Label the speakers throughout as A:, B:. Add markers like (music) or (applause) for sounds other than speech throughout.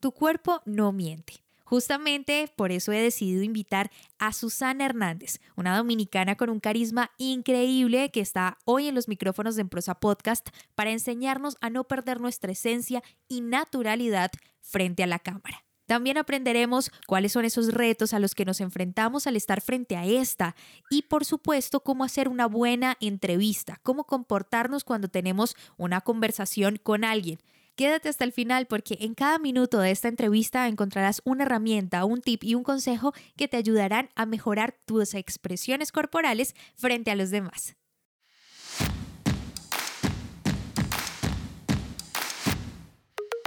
A: Tu cuerpo no miente. Justamente por eso he decidido invitar a Susana Hernández, una dominicana con un carisma increíble que está hoy en los micrófonos de Emprosa Podcast para enseñarnos a no perder nuestra esencia y naturalidad frente a la cámara. También aprenderemos cuáles son esos retos a los que nos enfrentamos al estar frente a esta y por supuesto cómo hacer una buena entrevista, cómo comportarnos cuando tenemos una conversación con alguien. Quédate hasta el final porque en cada minuto de esta entrevista encontrarás una herramienta, un tip y un consejo que te ayudarán a mejorar tus expresiones corporales frente a los demás.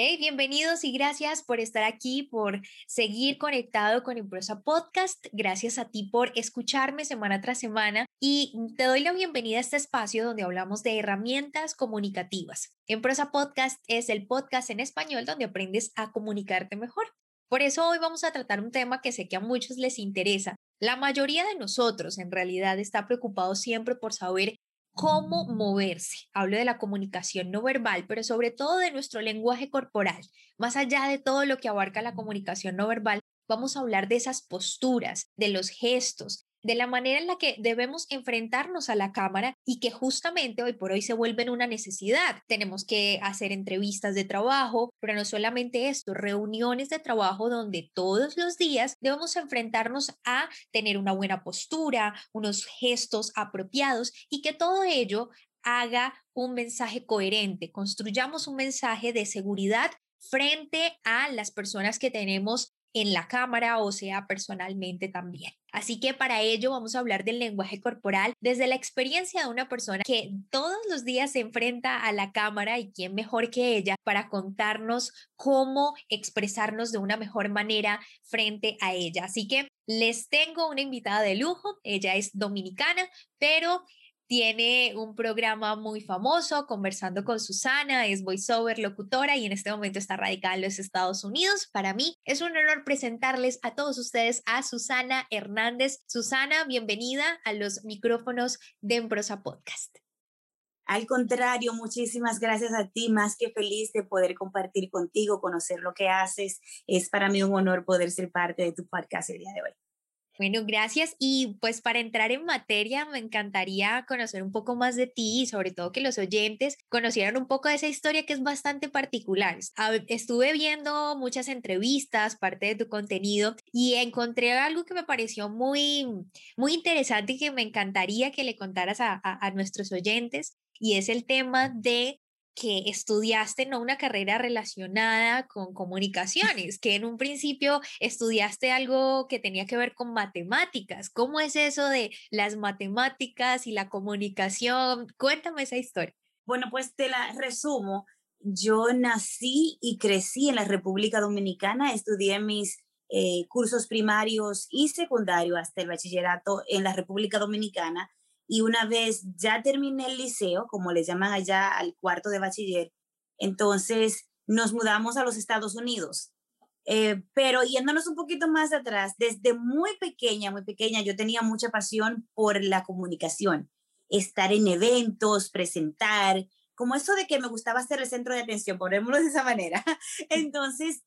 A: Hey, bienvenidos y gracias por estar aquí, por seguir conectado con Improsa Podcast. Gracias a ti por escucharme semana tras semana y te doy la bienvenida a este espacio donde hablamos de herramientas comunicativas. Improsa Podcast es el podcast en español donde aprendes a comunicarte mejor. Por eso hoy vamos a tratar un tema que sé que a muchos les interesa. La mayoría de nosotros en realidad está preocupado siempre por saber cómo moverse. Hablo de la comunicación no verbal, pero sobre todo de nuestro lenguaje corporal. Más allá de todo lo que abarca la comunicación no verbal, vamos a hablar de esas posturas, de los gestos, de la manera en la que debemos enfrentarnos a la cámara y que justamente hoy por hoy se vuelven una necesidad. Tenemos que hacer entrevistas de trabajo, pero no solamente esto, reuniones de trabajo donde todos los días debemos enfrentarnos a tener una buena postura, unos gestos apropiados y que todo ello haga un mensaje coherente, construyamos un mensaje de seguridad frente a las personas que tenemos en la cámara o sea personalmente también. Así que para ello vamos a hablar del lenguaje corporal desde la experiencia de una persona que todos los días se enfrenta a la cámara y quién mejor que ella para contarnos cómo expresarnos de una mejor manera frente a ella. Así que les tengo una invitada de lujo, ella es dominicana, pero tiene un programa muy famoso, Conversando con Susana, es voiceover, locutora y en este momento está radicada en los Estados Unidos. Para mí es un honor presentarles a todos ustedes a Susana Hernández. Susana, bienvenida a los micrófonos de Embrosa Podcast.
B: Al contrario, muchísimas gracias a ti, más que feliz de poder compartir contigo, conocer lo que haces. Es para mí un honor poder ser parte de tu podcast el día de hoy.
A: Bueno, gracias. Y pues para entrar en materia, me encantaría conocer un poco más de ti y sobre todo que los oyentes conocieran un poco de esa historia que es bastante particular. Estuve viendo muchas entrevistas, parte de tu contenido y encontré algo que me pareció muy, muy interesante y que me encantaría que le contaras a, a nuestros oyentes y es el tema de que estudiaste no una carrera relacionada con comunicaciones, que en un principio estudiaste algo que tenía que ver con matemáticas. ¿Cómo es eso de las matemáticas y la comunicación? Cuéntame esa historia.
B: Bueno, pues te la resumo. Yo nací y crecí en la República Dominicana, estudié mis eh, cursos primarios y secundarios hasta el bachillerato en la República Dominicana y una vez ya terminé el liceo, como le llaman allá al cuarto de bachiller, entonces nos mudamos a los Estados Unidos. Eh, pero yéndonos un poquito más atrás, desde muy pequeña, muy pequeña, yo tenía mucha pasión por la comunicación, estar en eventos, presentar, como eso de que me gustaba ser el centro de atención, ponémoslo de esa manera. (laughs) Entonces,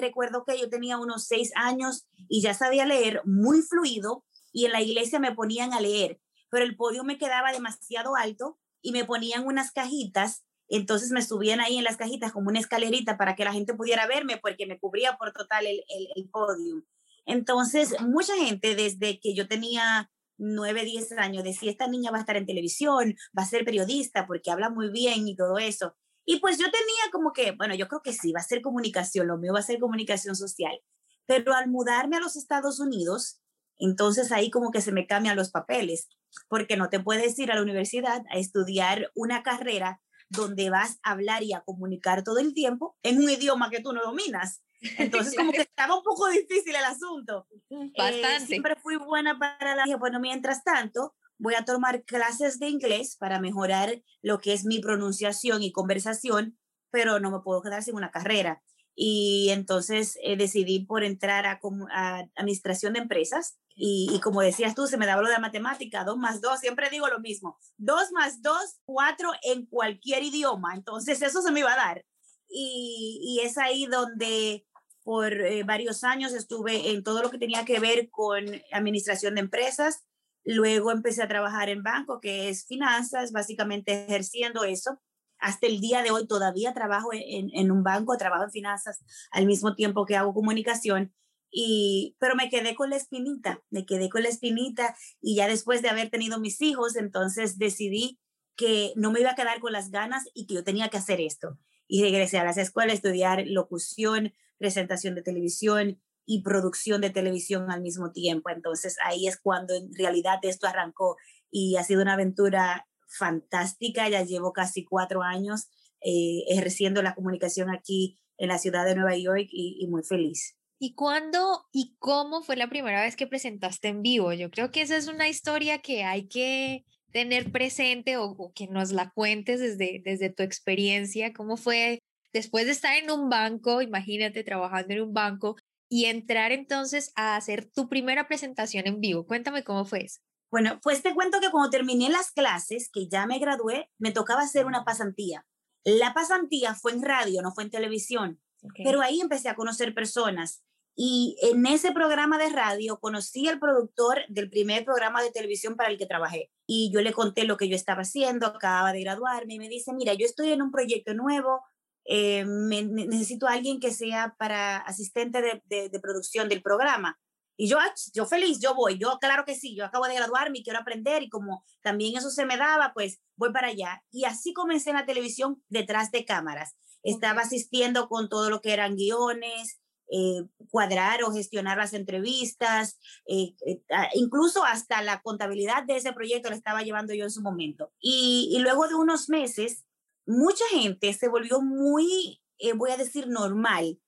B: recuerdo que yo tenía unos seis años y ya sabía leer muy fluido y en la iglesia me ponían a leer pero el podio me quedaba demasiado alto y me ponían unas cajitas, entonces me subían ahí en las cajitas como una escalerita para que la gente pudiera verme porque me cubría por total el, el, podio. Entonces, mucha gente desde que yo tenía 9, 10 años decía, esta niña va a estar en televisión, va a ser periodista porque habla muy bien y todo eso. Y pues yo tenía como que, bueno, yo creo que sí, va a ser comunicación, lo mío va a ser comunicación social. Pero al mudarme a los Estados Unidos, Entonces ahí como que se me cambian los papeles, porque no te puedes ir a la universidad a estudiar una carrera donde vas a hablar y a comunicar todo el tiempo en un idioma que tú no dominas. (laughs) Entonces, como que estaba un poco difícil el asunto.
A: Eh, Bastante.
B: siempre fui buena para la... Bueno, mientras tanto, voy a tomar clases de inglés para mejorar lo que es mi pronunciación y conversación, pero no me puedo quedar sin una carrera. Y entonces eh, decidí por entrar a, a, administración de empresas. Y, como decías tú, se me daba lo de matemática, dos más dos, siempre digo lo mismo, dos más dos, cuatro en cualquier idioma. Entonces eso se me iba a dar. Y, y es ahí donde por eh, varios años estuve en todo lo que tenía que ver con administración de empresas. Luego empecé a trabajar en banco, que es finanzas, básicamente ejerciendo eso. Hasta el día de hoy todavía trabajo en, en un banco, trabajo en finanzas al mismo tiempo que hago comunicación. Y, pero me quedé con la espinita, me quedé con la espinita y ya después de haber tenido mis hijos, entonces decidí que no me iba a quedar con las ganas y que yo tenía que hacer esto. Y regresé a las escuelas a estudiar locución, presentación de televisión y producción de televisión al mismo tiempo. Entonces ahí es cuando en realidad esto arrancó y ha sido una aventura fantástica. Ya llevo casi cuatro años eh, ejerciendo la comunicación aquí en la ciudad de Nueva York y, y muy feliz.
A: ¿Y cuándo y cómo fue la primera vez que presentaste en vivo? Yo creo que esa es una historia que hay que tener presente o, o, que nos la cuentes desde, desde tu experiencia. ¿Cómo fue después de estar en un banco, imagínate trabajando en un banco y entrar entonces a hacer tu primera presentación en vivo. Cuéntame cómo fue eso.
B: Bueno, pues te cuento que cuando terminé las clases, que ya me gradué, me tocaba hacer una pasantía. La pasantía fue en radio, no fue en televisión, okay. pero ahí empecé a conocer personas. Y en ese programa de radio conocí al productor del primer programa de televisión para el que trabajé. Y yo le conté lo que yo estaba haciendo, acababa de graduarme, y me dice, mira, yo estoy en un proyecto nuevo, eh, me, necesito a alguien que sea para asistente de, de, de, producción del programa. Y yo, ah, yo feliz, yo voy, yo claro que sí, yo acabo de graduarme y quiero aprender y como también eso se me daba, pues voy para allá. Y así comencé en la televisión detrás de cámaras. Estaba asistiendo con todo lo que eran guiones, eh, cuadrar o gestionar las entrevistas, eh, eh, incluso hasta la contabilidad de ese proyecto la estaba llevando yo en su momento. Y, luego de unos meses mucha gente se volvió muy, voy a decir, normal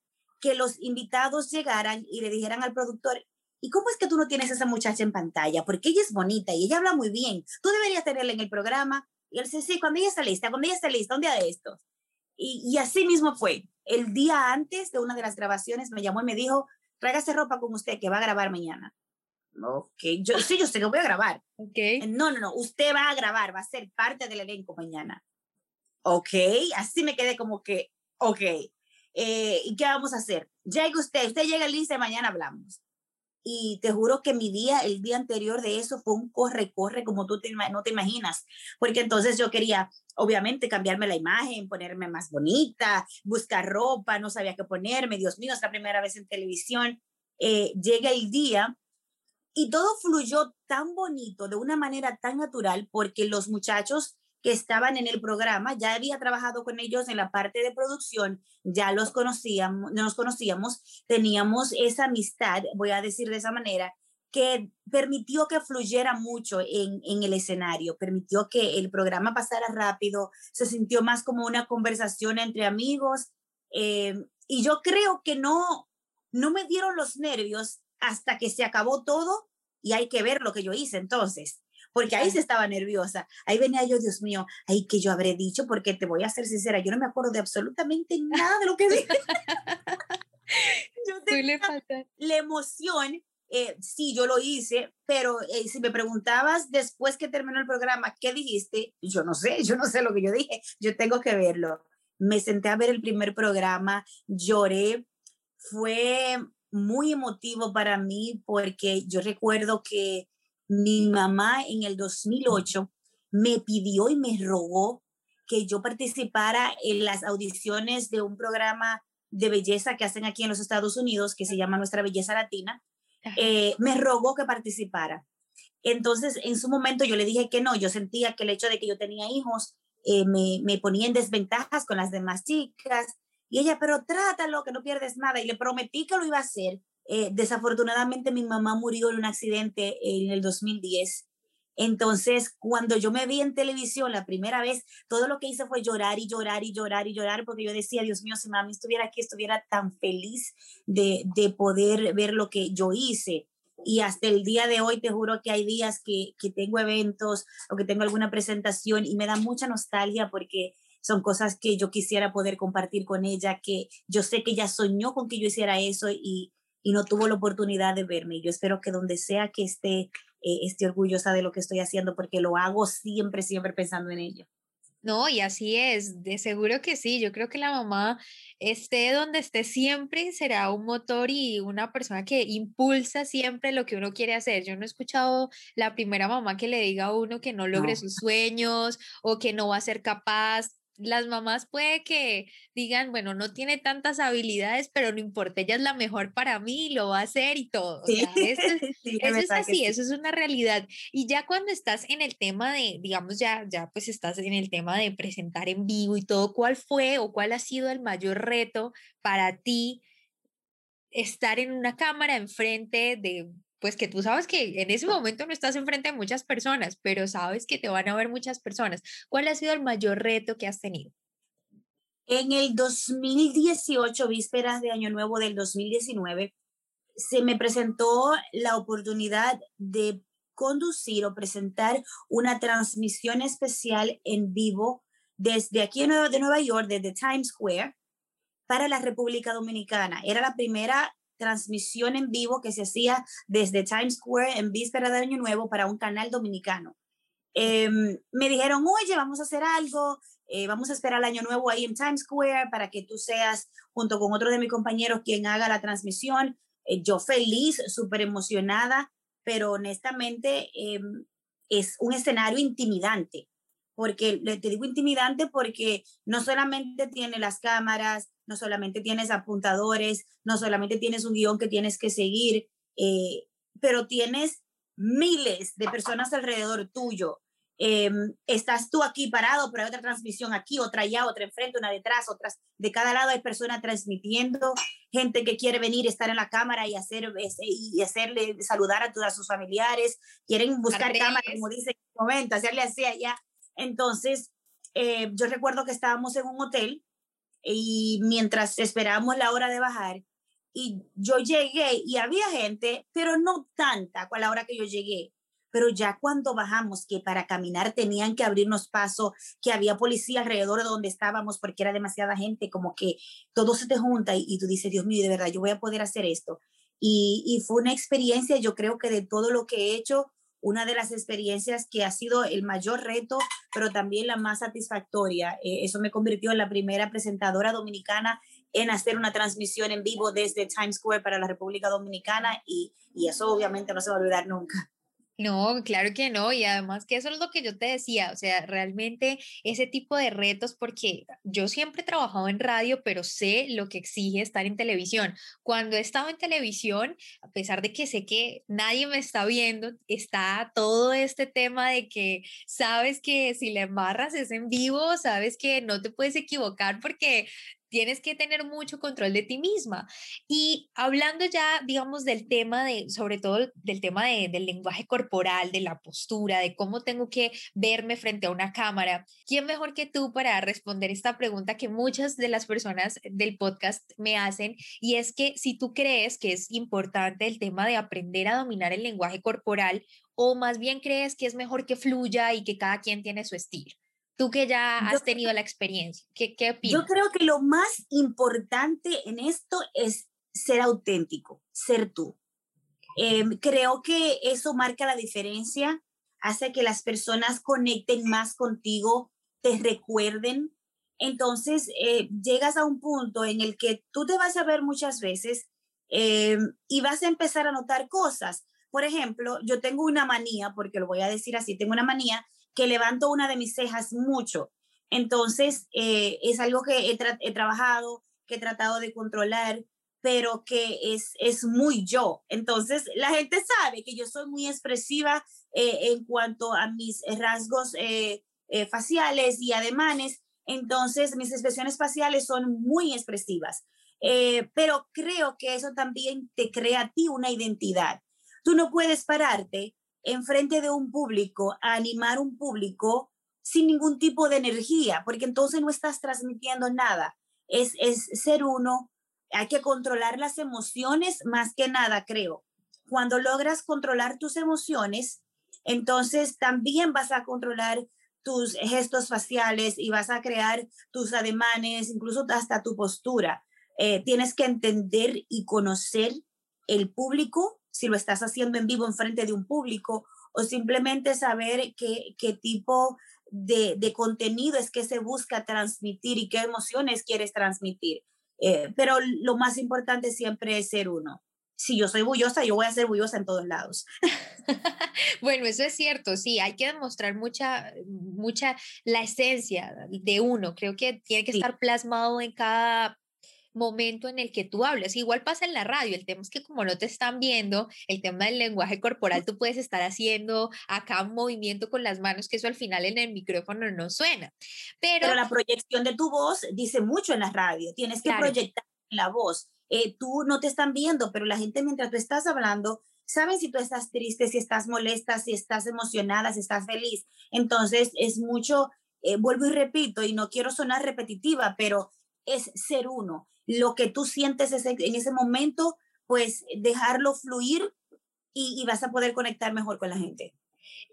B: que los invitados llegaran y le dijeran al productor, ¿y cómo es que tú no tienes a esa muchacha en pantalla? Porque ella es bonita y ella habla muy bien. Tú deberías tenerla en el programa. Y él dice, sí, cuando ella está lista, cuando ella está lista, un día de estos. Y, y así mismo fue. El día antes de una de las grabaciones me llamó y me dijo, tráigase ropa con usted que va a grabar mañana. Ok, yo sí, yo sé que voy a grabar.
A: Okay.
B: No, no, no, usted va a grabar, va a ser parte del elenco mañana ok, así me quedé como que, ok, eh, ¿y qué vamos a hacer? Llega usted, usted llega lista y mañana hablamos. Y te juro que mi día, el día anterior de eso fue un corre-corre como tú te, no te imaginas, porque entonces yo quería, obviamente, cambiarme la imagen, ponerme más bonita, buscar ropa, no sabía qué ponerme, Dios mío, es la primera vez en televisión. Eh, llega el día y todo fluyó tan bonito, de una manera tan natural, porque los muchachos que estaban en el programa, ya había trabajado con ellos en la parte de producción, ya los conocíamos, nos conocíamos, teníamos esa amistad, voy a decir de esa manera, que permitió que fluyera mucho en, en el escenario, permitió que el programa pasara rápido, se sintió más como una conversación entre amigos eh, y yo creo que no, no me dieron los nervios hasta que se acabó todo y hay que ver lo que yo hice entonces porque ahí se estaba nerviosa. Ahí venía yo, Dios mío, ahí que yo habré dicho, porque te voy a ser sincera, yo no me acuerdo de absolutamente nada de lo que dije. (laughs) yo tenía la emoción, eh, sí, yo lo hice, pero eh, si me preguntabas después que terminó el programa, ¿qué dijiste? Yo no sé, yo no sé lo que yo dije, yo tengo que verlo. Me senté a ver el primer programa, lloré, fue muy emotivo para mí porque yo recuerdo que mi mamá en el 2008 me pidió y me rogó que yo participara en las audiciones de un programa de belleza que hacen aquí en los Estados Unidos, que se llama Nuestra Belleza Latina. Eh, me rogó que participara. Entonces, en su momento yo le dije que no, yo sentía que el hecho de que yo tenía hijos eh, me, me ponía en desventajas con las demás chicas. Y ella, pero trátalo, que no pierdes nada. Y le prometí que lo iba a hacer Eh, desafortunadamente mi mamá murió en un accidente en el 2010. Entonces, cuando yo me vi en televisión la primera vez, todo lo que hice fue llorar y llorar y llorar y llorar, porque yo decía, Dios mío, si mami estuviera aquí, estuviera tan feliz de, de poder ver lo que yo hice. Y hasta el día de hoy, te juro que hay días que, que tengo eventos o que tengo alguna presentación y me da mucha nostalgia porque son cosas que yo quisiera poder compartir con ella, que yo sé que ella soñó con que yo hiciera eso y, y no tuvo la oportunidad de verme. Yo espero que donde sea que esté, eh, esté orgullosa de lo que estoy haciendo porque lo hago siempre, siempre pensando en ello.
A: No, y así es, de seguro que sí. Yo creo que la mamá esté donde esté siempre será un motor y una persona que impulsa siempre lo que uno quiere hacer. Yo no he escuchado la primera mamá que le diga a uno que no logre sus sueños o que no va a ser capaz las mamás puede que digan, bueno, no tiene tantas habilidades, pero no importa, ella es la mejor para mí, lo va a hacer y todo. eso, es, (laughs) así, eso es una realidad. Y ya cuando estás en el tema de, digamos, ya, ya pues estás en el tema de presentar en vivo y todo, ¿cuál fue o cuál ha sido el mayor reto para ti estar en una cámara enfrente de pues que tú sabes que en ese momento no estás enfrente de muchas personas, pero sabes que te van a ver muchas personas. ¿Cuál ha sido el mayor reto que has tenido?
B: En el 2018, vísperas de Año Nuevo del 2019, se me presentó la oportunidad de conducir o presentar una transmisión especial en vivo desde aquí de Nueva York, desde Times Square, para la República Dominicana. Era la primera transmisión en vivo que se hacía desde Times Square en víspera de Año Nuevo para un canal dominicano. Em, me dijeron, oye, vamos a hacer algo, eh, vamos a esperar el Año Nuevo ahí en Times Square para que tú seas, junto con otro de mis compañeros, quien haga la transmisión. Eh, yo feliz, súper emocionada, pero honestamente em, es un escenario intimidante, porque te digo intimidante porque no solamente tiene las cámaras, no solamente tienes apuntadores, no solamente tienes un guion que tienes que seguir, eh, pero tienes miles de personas alrededor tuyo. Em, estás tú aquí parado, pero hay otra transmisión aquí, otra allá, otra enfrente, una detrás, otras. De cada lado hay personas transmitiendo, gente que quiere venir, estar en la cámara y, hacer, y hacerle, saludar a todos sus familiares, quieren buscar cámara, como dice en este momento, hacerle así allá. Entonces, eh, yo recuerdo que estábamos en un hotel y mientras esperábamos la hora de bajar, y yo llegué y había gente, pero no tanta a la hora que yo llegué. Pero ya cuando bajamos, que para caminar tenían que abrirnos paso, que había policía alrededor de donde estábamos porque era demasiada gente, como que todo se te junta y, y tú dices, Dios mío, de verdad, yo voy a poder hacer esto. Y, y fue una experiencia, yo creo que de todo lo que he hecho, una de las experiencias que ha sido el mayor reto, pero también la más satisfactoria. Eh, eso me convirtió en la primera presentadora dominicana en hacer una transmisión en vivo desde Times Square para la República Dominicana y, y eso obviamente no se va a olvidar nunca.
A: No, claro que no, y además que eso es lo que yo te decía, o sea, realmente ese tipo de retos, porque yo siempre he trabajado en radio, pero sé lo que exige estar en televisión. Cuando he estado en televisión, a pesar de que sé que nadie me está viendo, está todo este tema de que sabes que si le embarras es en vivo, sabes que no te puedes equivocar porque tienes que tener mucho control de ti misma. Y hablando ya, digamos, del tema de, sobre todo del tema de, del lenguaje corporal, de la postura, de cómo tengo que verme frente a una cámara, ¿quién mejor que tú para responder esta pregunta que muchas de las personas del podcast me hacen? Y es que si tú crees que es importante el tema de aprender a dominar el lenguaje corporal o más bien crees que es mejor que fluya y que cada quien tiene su estilo. Tú que ya has tenido la experiencia, ¿qué, qué opinas?
B: Yo creo que lo más importante en esto es ser auténtico, ser tú. Em, creo que eso marca la diferencia, hace que las personas conecten más contigo, te recuerden. Entonces, eh, llegas a un punto en el que tú te vas a ver muchas veces em, y vas a empezar a notar cosas. Por ejemplo, yo tengo una manía, porque lo voy a decir así, tengo una manía que levanto una de mis cejas mucho. Entonces, eh, es algo que he, trabajado, que he tratado de controlar, pero que es, es muy yo. Entonces, la gente sabe que yo soy muy expresiva eh, en cuanto a mis rasgos eh, faciales y ademanes. Entonces, mis expresiones faciales son muy expresivas. Pero creo que eso también te crea a ti una identidad. Tú no puedes pararte enfrente de un público animar un público sin ningún tipo de energía, porque entonces no estás transmitiendo nada. Es, es ser uno, hay que controlar las emociones más que nada, creo. Cuando logras controlar tus emociones, entonces también vas a controlar tus gestos faciales y vas a crear tus ademanes, incluso hasta tu postura. Eh, tienes que entender y conocer el público, si lo estás haciendo en vivo en frente de un público, o simplemente saber qué, qué tipo de, de, contenido es que se busca transmitir y qué emociones quieres transmitir. Eh, pero lo más importante siempre es ser uno. Si yo soy bullosa, yo voy a ser bullosa en todos lados. (laughs)
A: bueno, eso es cierto, sí, hay que demostrar mucha, mucha la esencia de uno. Creo que tiene que estar plasmado en cada momento en el que tú hablas. Igual pasa en la radio, el tema es que como no te están viendo, el tema del lenguaje corporal, tú puedes estar haciendo acá un movimiento con las manos, que eso al final en el micrófono no suena. Pero,
B: la proyección de tu voz dice mucho en la radio, tienes que proyectar la voz. Eh, tú no te están viendo, pero la gente mientras tú estás hablando, saben si tú estás triste, si estás molesta, si estás emocionada, si estás feliz. Entonces es mucho, eh, vuelvo y repito, y no quiero sonar repetitiva, pero es ser uno lo que tú sientes en ese momento, pues dejarlo fluir y, vas a poder conectar mejor con la gente.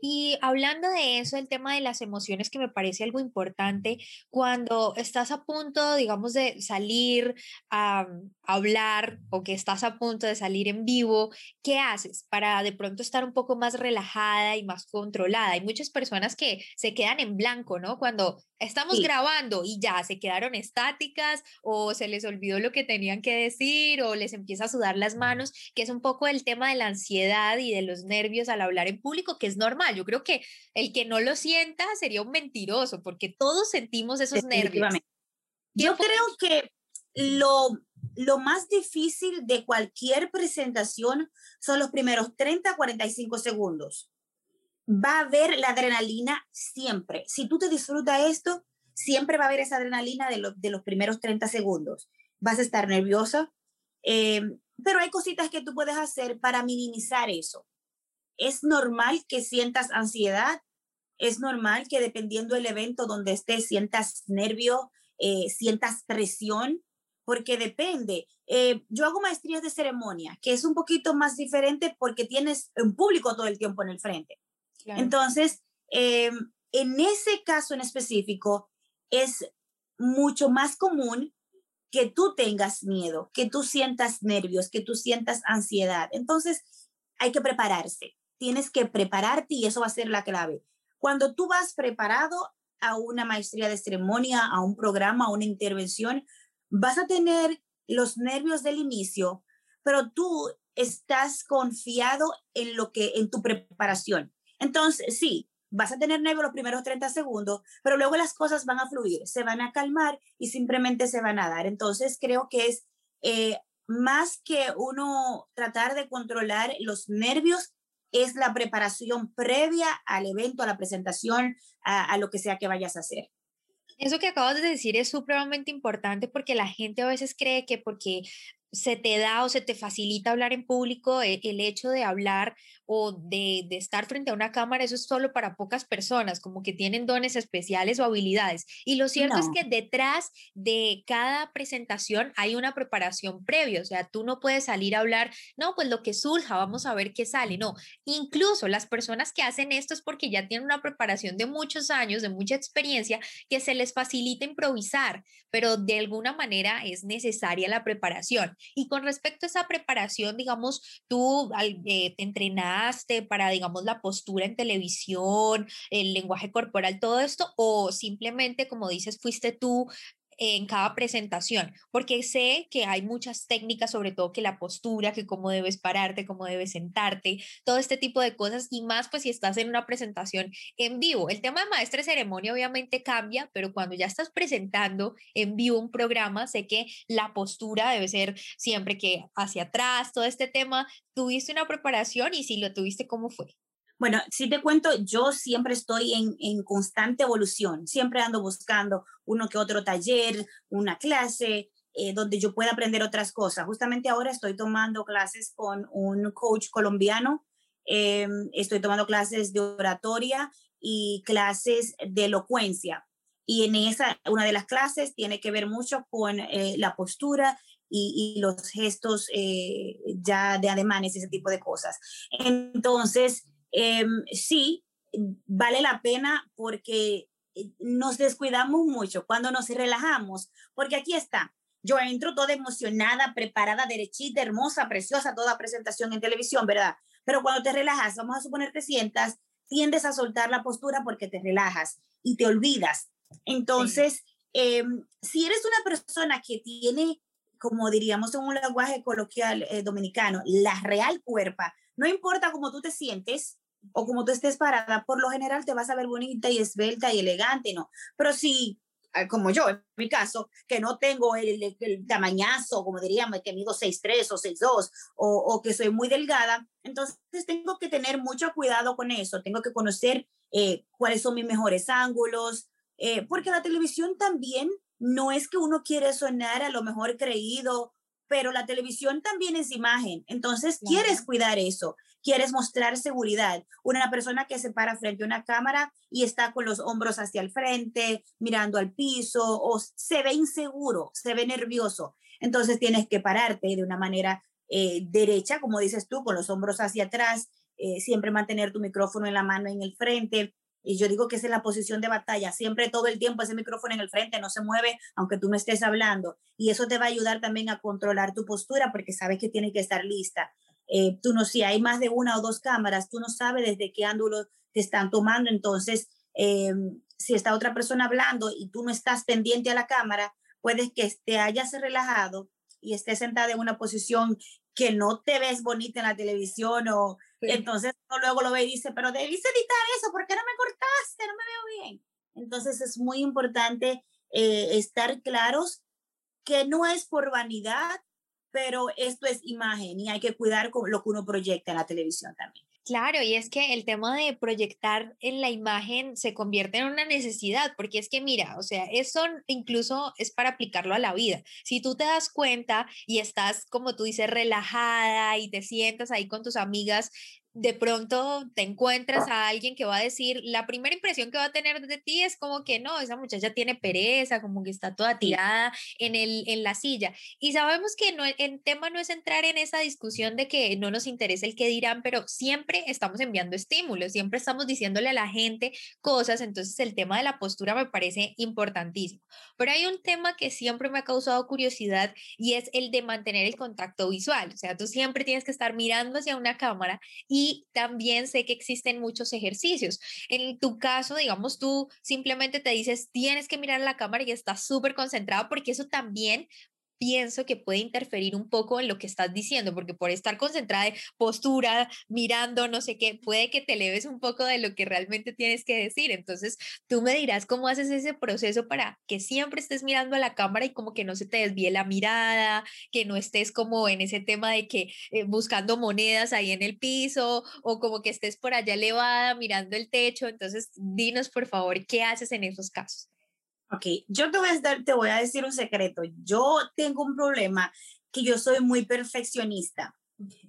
A: Y hablando de eso, el tema de las emociones que me parece algo importante, cuando estás a punto, digamos, de salir a, hablar o que estás a punto de salir en vivo, ¿qué haces para de pronto estar un poco más relajada y más controlada? Hay muchas personas que se quedan en blanco, ¿no? Cuando estamos grabando y ya se quedaron estáticas o se les olvidó lo que tenían que decir o les empieza a sudar las manos, que es un poco el tema de la ansiedad y de los nervios al hablar en público, que es normal. Yo creo que el que no lo sienta sería un mentiroso porque todos sentimos esos nervios.
B: Yo creo que lo, lo más difícil de cualquier presentación son los primeros 30, 45 segundos. Va a haber la adrenalina siempre. Si tú te disfrutas esto, siempre va a haber esa adrenalina de, los primeros 30 segundos. Vas a estar nerviosa, eh, pero hay cositas que tú puedes hacer para minimizar eso. Es normal que sientas ansiedad, es normal que dependiendo del evento donde estés sientas nervio, eh, sientas presión, porque depende. Eh, yo hago maestrías de ceremonia, que es un poquito más diferente porque tienes un público todo el tiempo en el frente. Entonces, eh, en ese caso en específico, es mucho más común que tú tengas miedo, que tú sientas nervios, que tú sientas ansiedad. Entonces, hay que prepararse. Tienes que prepararte y eso va a ser la clave. Cuando tú vas preparado a una maestría de ceremonia, a un programa, a una intervención, vas a tener los nervios del inicio, pero tú estás confiado en lo que en tu preparación. Entonces, sí, vas a tener nervios los primeros 30 segundos, pero luego las cosas van a fluir, se van a calmar y simplemente se van a dar. Entonces, creo que es eh, más que uno tratar de controlar los nervios, es la preparación previa al evento, a la presentación, a lo que sea que vayas a hacer.
A: Eso que acabas de decir es supremamente importante porque la gente a veces cree que porque se te da o se te facilita hablar en público, e, el, hecho de hablar o de, estar frente a una cámara, eso es solo para pocas personas, como que tienen dones especiales o habilidades. Y lo cierto es que detrás de cada presentación hay una preparación previa, o sea, tú no puedes salir a hablar, no, pues lo que surja, vamos a ver qué sale, no. Incluso las personas que hacen esto es porque ya tienen una preparación de muchos años, de mucha experiencia, que se les facilita improvisar, pero de alguna manera es necesaria la preparación. Y con respecto a esa preparación, digamos, tú eh, te entrenaste para, digamos, la postura en televisión, el lenguaje corporal, todo esto, o simplemente, como dices, fuiste tú en cada presentación, porque sé que hay muchas técnicas, sobre todo que la postura, que cómo debes pararte, cómo debes sentarte, todo este tipo de cosas y más pues si estás en una presentación en vivo. El tema de maestra ceremonia obviamente cambia, pero cuando ya estás presentando en vivo un programa, sé que la postura debe ser siempre que hacia atrás, todo este tema, tuviste una preparación y si lo tuviste, ¿cómo fue?
B: Bueno, si te cuento, yo siempre estoy en, en, constante evolución, siempre ando buscando uno que otro taller, una clase, eh, donde yo pueda aprender otras cosas. Justamente ahora estoy tomando clases con un coach colombiano, em, estoy tomando clases de oratoria y clases de elocuencia. Y en esa, una de las clases tiene que ver mucho con eh, la postura y, los gestos eh, ya de ademanes, ese tipo de cosas. Entonces, em, sí, vale la pena porque nos descuidamos mucho cuando nos relajamos, porque aquí está, yo entro toda emocionada, preparada, derechita, hermosa, preciosa, toda presentación en televisión, ¿verdad? Pero cuando te relajas, vamos a suponer que sientas, tiendes a soltar la postura porque te relajas y te olvidas. Entonces, em, si eres una persona que tiene, como diríamos en un lenguaje coloquial eh, dominicano, la real cuerpa, no importa cómo tú te sientes, o como tú estés parada, por lo general te vas a ver bonita y esbelta y elegante, ¿no? Pero si Ah, como yo, en mi caso, que no tengo el, el, tamañazo, como diríamos, que mido 6'3 o 6'2 o, o que soy muy delgada, entonces tengo que tener mucho cuidado con eso, tengo que conocer eh, cuáles son mis mejores ángulos, eh, porque la televisión también no es que uno quiere sonar a lo mejor creído, pero la televisión también es imagen, entonces quieres cuidar eso quieres mostrar seguridad. Una persona que se para frente a una cámara y está con los hombros hacia el frente, mirando al piso, o se ve inseguro, se ve nervioso. Entonces tienes que pararte de una manera eh, derecha, como dices tú, con los hombros hacia atrás, eh, siempre mantener tu micrófono en la mano en el frente. Y yo digo que esa es la posición de batalla, siempre todo el tiempo ese micrófono en el frente no se mueve aunque tú me estés hablando. Y eso te va a ayudar también a controlar tu postura porque sabes que tienes que estar lista. Eh, tú no, si hay más de una o dos cámaras, tú no sabes desde qué ángulo te están tomando, entonces eh, si está otra persona hablando y tú no estás pendiente a la cámara, puedes que te hayas relajado y estés sentada en una posición que no te ves bonita en la televisión o entonces luego lo ve y dice, pero debiste editar eso, ¿por qué no me cortaste? No me veo bien. Entonces es muy importante eh, estar claros que no es por vanidad, pero esto es imagen y hay que cuidar con lo que uno proyecta en la televisión también.
A: Claro, y es que el tema de proyectar en la imagen se convierte en una necesidad, porque es que mira, o sea, eso incluso es para aplicarlo a la vida. Si tú te das cuenta y estás, como tú dices, relajada y te sientas ahí con tus amigas de pronto te encuentras a alguien que va a decir, la primera impresión que va a tener de ti es como que no, esa muchacha tiene pereza, como que está toda tirada en, el, en la silla. Y sabemos que no, el tema no es entrar en esa discusión de que no nos interesa el que dirán, pero siempre estamos enviando estímulos, siempre estamos diciéndole a la gente cosas, entonces el tema de la postura me parece importantísimo. Pero hay un tema que siempre me ha causado curiosidad y es el de mantener el contacto visual, o sea, tú siempre tienes que estar mirando hacia una cámara y y también sé que existen muchos ejercicios. En tu caso, digamos, tú simplemente te dices, tienes que mirar la cámara y estás súper concentrado porque eso también pienso que puede interferir un poco en lo que estás diciendo, porque por estar concentrada en postura, mirando, no sé qué, puede que te leves un poco de lo que realmente tienes que decir. Entonces, tú me dirás cómo haces ese proceso para que siempre estés mirando a la cámara y como que no se te desvíe la mirada, que no estés como en ese tema de que eh, buscando monedas ahí en el piso o como que estés por allá elevada mirando el techo. Entonces, dinos por favor, ¿qué haces en esos casos?
B: Ok, yo te voy, a dar, te voy a decir un secreto. Yo tengo un problema que yo soy muy perfeccionista.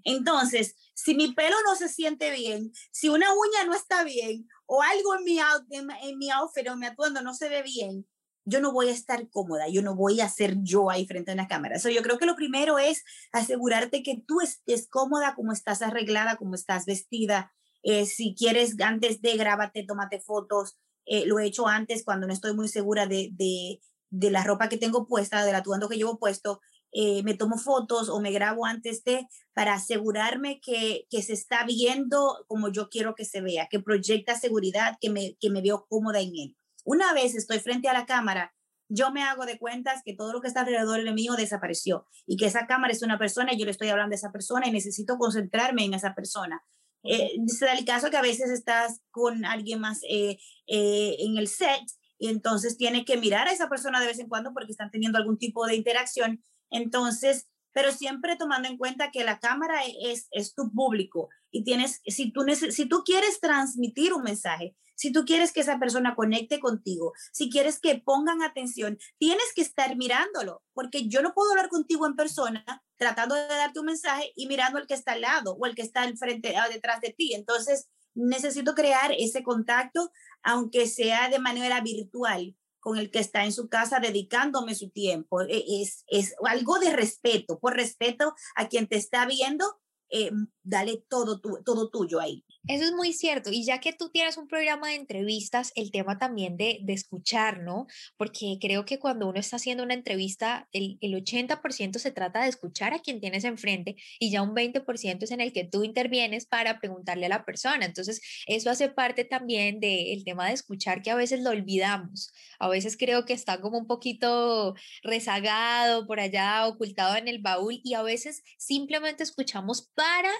B: Entonces, si mi pelo no se siente bien, si una uña no está bien o algo en mi, en, en mi outfit o mi atuendo no se ve bien, yo no voy a estar cómoda, yo no voy a ser yo ahí frente a una cámara. So, yo creo que lo primero es asegurarte que tú estés cómoda, como estás arreglada, como estás vestida. Eh, si quieres, antes de grábate, tómate fotos, eh, lo he hecho antes cuando no estoy muy segura de, de, de, la ropa que tengo puesta, del atuendo que llevo puesto. Eh, me tomo fotos o me grabo antes de para asegurarme que, que, se está viendo como yo quiero que se vea, que proyecta seguridad, que me, que me veo cómoda en él. Una vez estoy frente a la cámara, yo me hago de cuentas que todo lo que está alrededor de mío desapareció y que esa cámara es una persona y yo le estoy hablando de esa persona y necesito concentrarme en esa persona. Eh, se da el caso que a veces estás con alguien más eh, eh, en el set y entonces tienes que mirar a esa persona de vez en cuando porque están teniendo algún tipo de interacción. Entonces, pero siempre tomando en cuenta que la cámara es, es tu público y tienes, si tú, si tú quieres transmitir un mensaje, si tú quieres que esa persona conecte contigo, si quieres que pongan atención, tienes que estar mirándolo, porque yo no puedo hablar contigo en persona tratando de darte un mensaje y mirando al que está al lado o el que está al frente, ah, detrás de ti. Entonces, necesito crear ese contacto, aunque sea de manera virtual, con el que está en su casa dedicándome su tiempo. E, es, es algo de respeto, por respeto a quien te está viendo, eh, dale todo, todo tuyo ahí.
A: Eso es muy cierto. Y ya que tú tienes un programa de entrevistas, el tema también de, de escuchar, ¿no? Porque creo que cuando uno está haciendo una entrevista, el, el 80% se trata de escuchar a quien tienes enfrente y ya un 20% es en el que tú intervienes para preguntarle a la persona. Entonces, eso hace parte también del tema de escuchar que a veces lo olvidamos. A veces creo que está como un poquito rezagado por allá, ocultado en el baúl y a veces simplemente escuchamos para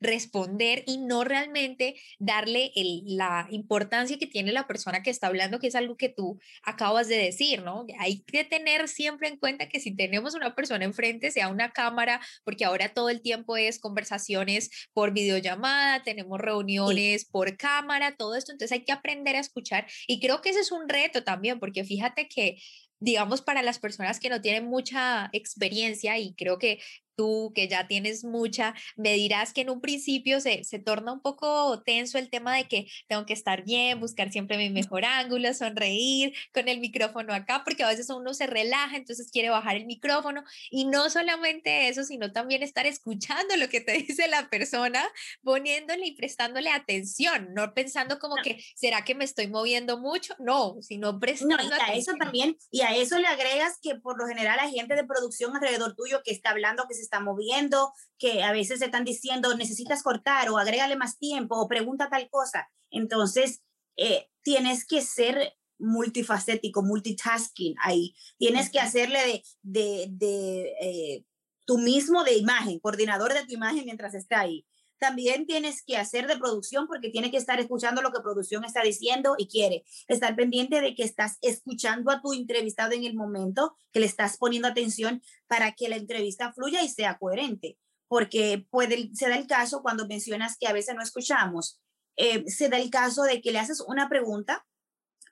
A: responder y no realmente darle la importancia que tiene la persona que está hablando, que es algo que tú acabas de decir, ¿no? Hay que tener siempre en cuenta que si tenemos una persona enfrente, sea una cámara, porque ahora todo el tiempo es conversaciones por videollamada, tenemos reuniones por cámara, todo esto, entonces hay que aprender a escuchar y creo que ese es un reto también, porque fíjate que digamos, para las personas que no tienen mucha experiencia, y creo que tú que ya tienes mucha, me dirás que en un principio se, se torna un poco tenso el tema de que tengo que estar bien, buscar siempre mi mejor ángulo, sonreír con el micrófono acá, porque a veces uno se relaja, entonces quiere bajar el micrófono y no solamente eso, sino también estar escuchando lo que te (laughs) dice la persona, poniéndole y prestándole atención, no pensando como que, ¿será que me estoy moviendo mucho? No, sino prestando
B: no, y a eso también, y a eso le agregas que por lo general hay gente de producción alrededor tuyo que está hablando, que se está moviendo, que a veces se están diciendo necesitas cortar o agrégale más tiempo o pregunta tal cosa. Entonces, eh, tienes que ser multifacético, multitasking ahí. Tienes que hacerle de, de, de eh, tú mismo de imagen, coordinador de tu imagen mientras está ahí también tienes que hacer de producción porque tiene que estar escuchando lo que producción está diciendo y quiere estar pendiente de que estás escuchando a tu entrevistado en el momento, que le estás poniendo atención para que la entrevista fluya y sea coherente. Porque puede, se da el caso cuando mencionas que a veces no escuchamos, eh, se da el caso de que le haces una pregunta,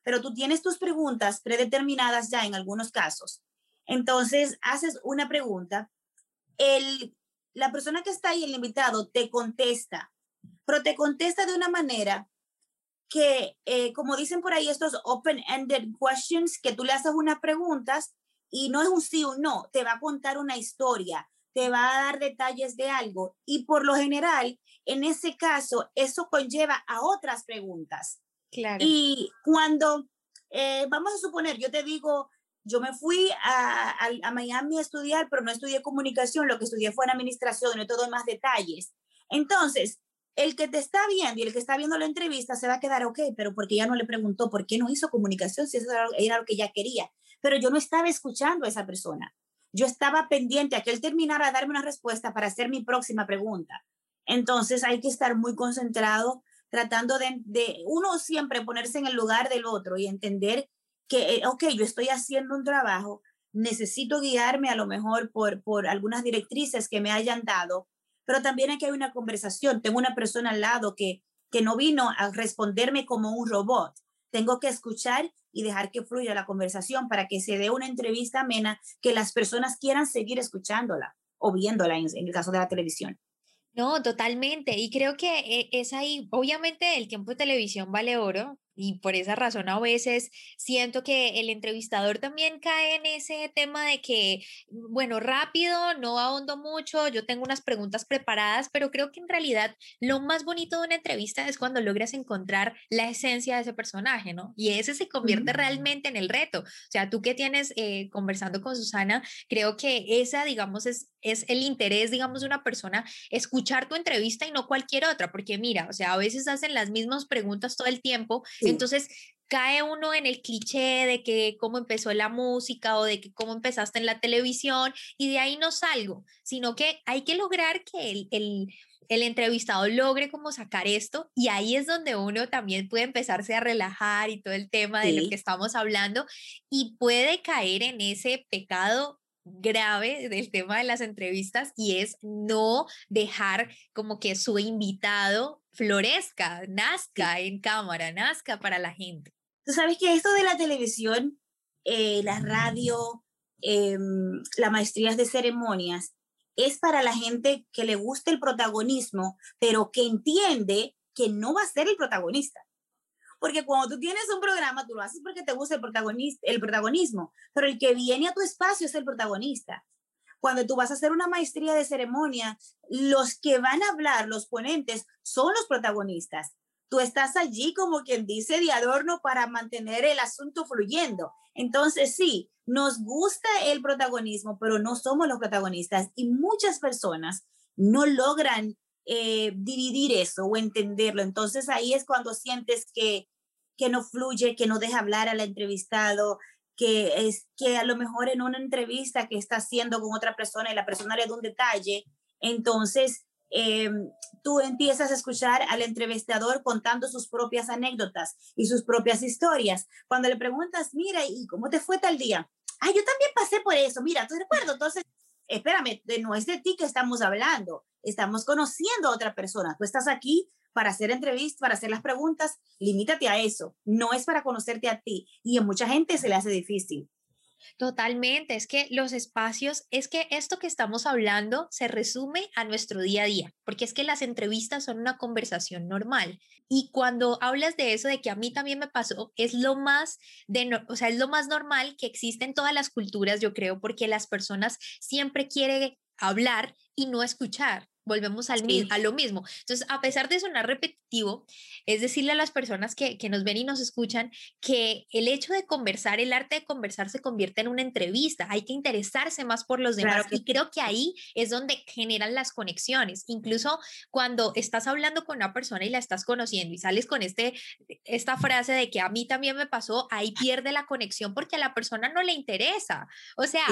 B: pero tú tienes tus preguntas predeterminadas ya en algunos casos. Entonces, haces una pregunta, el la persona que está ahí, el invitado, te contesta, pero te contesta de una manera que, eh, como dicen por ahí, estos open-ended questions, que tú le haces unas preguntas y no es un sí o un no, te va a contar una historia, te va a dar detalles de algo y por lo general, en ese caso, eso conlleva a otras preguntas. Claro. Y cuando, eh, vamos a suponer, yo te digo, yo me fui a, a, Miami a estudiar, pero no estudié comunicación, lo que estudié fue en administración, no todo más detalles. Entonces, el que te está viendo y el que está viendo la entrevista se va a quedar, ok, pero porque ya no le preguntó por qué no hizo comunicación, si eso era lo que ella quería. Pero yo no estaba escuchando a esa persona. Yo estaba pendiente a que él terminara de darme una respuesta para hacer mi próxima pregunta. Entonces hay que estar muy concentrado, tratando de, de uno siempre ponerse en el lugar del otro y entender que, eh, ok, yo estoy haciendo un trabajo, necesito guiarme a lo mejor por, por algunas directrices que me hayan dado, pero también aquí hay una conversación. Tengo una persona al lado que, que no vino a responderme como un robot. Tengo que escuchar y dejar que fluya la conversación para que se dé una entrevista amena que las personas quieran seguir escuchándola o viéndola en, el caso de la televisión.
A: No, totalmente. Y creo que eh, es ahí, obviamente el tiempo de televisión vale oro, y por esa razón a veces siento que el entrevistador también cae en ese tema de que, bueno, rápido, no ahondo mucho, yo tengo unas preguntas preparadas, pero creo que en realidad lo más bonito de una entrevista es cuando logras encontrar la esencia de ese personaje, ¿no? Y ese se convierte realmente en el reto. O sea, tú que tienes eh, conversando con Susana, creo que esa, digamos, es, es el interés, digamos, de una persona, escuchar tu entrevista y no cualquier otra, porque mira, o sea, a veces hacen las mismas preguntas todo el tiempo entonces, cae uno en el cliché de que cómo empezó la música o de que cómo empezaste en la televisión y de ahí no salgo, sino que hay que lograr que el, el, el entrevistado logre como sacar esto y ahí es donde uno también puede empezarse a relajar y todo el tema de lo que estamos hablando y puede caer en ese pecado grave del tema de las entrevistas y es no dejar como que su invitado florezca, nazca en cámara, nazca para la gente.
B: Tú sabes que esto de la televisión, eh, la radio, eh, las maestrías de ceremonias, es para la gente que le gusta el protagonismo, pero que entiende que no va a ser el protagonista. Porque cuando tú tienes un programa, tú lo haces porque te gusta el, protagonista, el protagonismo, pero el que viene a tu espacio es el protagonista. Cuando tú vas a hacer una maestría de ceremonia, los que van a hablar, los ponentes, son los protagonistas. Tú estás allí como quien dice de adorno para mantener el asunto fluyendo. Entonces, sí, nos gusta el protagonismo, pero no somos los protagonistas y muchas personas no logran eh, dividir eso o entenderlo. Entonces ahí es cuando sientes que, que no fluye, que no deja hablar al entrevistado, que es que a lo mejor en una entrevista que está haciendo con otra persona y la persona le da un detalle, entonces em, tú empiezas a escuchar al entrevistador contando sus propias anécdotas y sus propias historias. Cuando le preguntas, mira, ¿y cómo te fue tal día? Ah, yo también pasé por eso, mira, te recuerdo, entonces espérame, no es de ti que estamos hablando, estamos conociendo a otra persona. Tú estás aquí para hacer entrevistas, para hacer las preguntas, limítate a eso, no es para conocerte a ti. Y a mucha gente se le hace difícil.
A: Totalmente, es que los espacios, es que esto que estamos hablando se resume a nuestro día a día, porque es que las entrevistas son una conversación normal. Y cuando hablas de eso, de que a mí también me pasó, es lo más, de, o sea, es lo más normal que existe en todas las culturas, yo creo, porque las personas siempre quieren hablar y no escuchar volvemos al, a lo mismo. Entonces, a pesar de sonar repetitivo, es decirle a las personas que, nos ven y nos escuchan que el hecho de conversar, el arte de conversar se convierte en una entrevista, hay que interesarse más por los demás y creo que ahí es donde generan las conexiones. Incluso cuando estás hablando con una persona y la estás conociendo y sales con este, esta frase de que a mí también me pasó, ahí pierde la conexión porque a la persona no le interesa. O sea,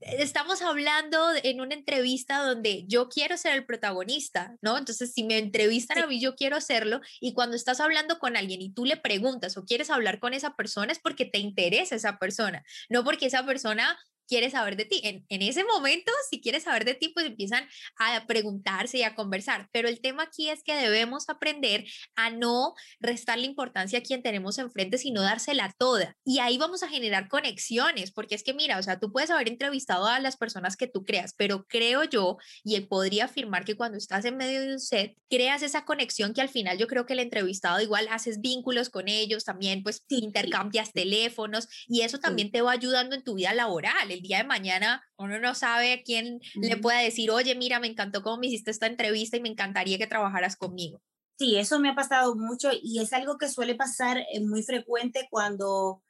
A: estamos hablando en una entrevista donde yo quiero ser el protagonista, ¿no? Entonces, si me entrevistan a mí, yo quiero serlo. Y cuando estás hablando con alguien y tú le preguntas o quieres hablar con esa persona, es porque te interesa esa persona, no porque esa persona quiere saber de ti. En, en, ese momento, si quieres saber de ti, pues empiezan a preguntarse y a conversar. Pero el tema aquí es que debemos aprender a no restar la importancia a quien tenemos enfrente, sino dársela toda. Y ahí vamos a generar conexiones, porque es que mira, o sea, tú puedes haber entrevistado a las personas que tú creas, pero creo yo, y él podría afirmar que cuando estás en medio de un set, creas esa conexión que al final yo creo que el entrevistado igual haces vínculos con ellos, también pues intercambias teléfonos y eso también te va ayudando en tu vida laboral el día de mañana uno no sabe a quién le pueda decir, oye, mira, me encantó cómo me hiciste esta entrevista y me encantaría que trabajaras conmigo.
B: Sí, eso me ha pasado mucho y es algo que suele pasar eh, muy frecuente cuando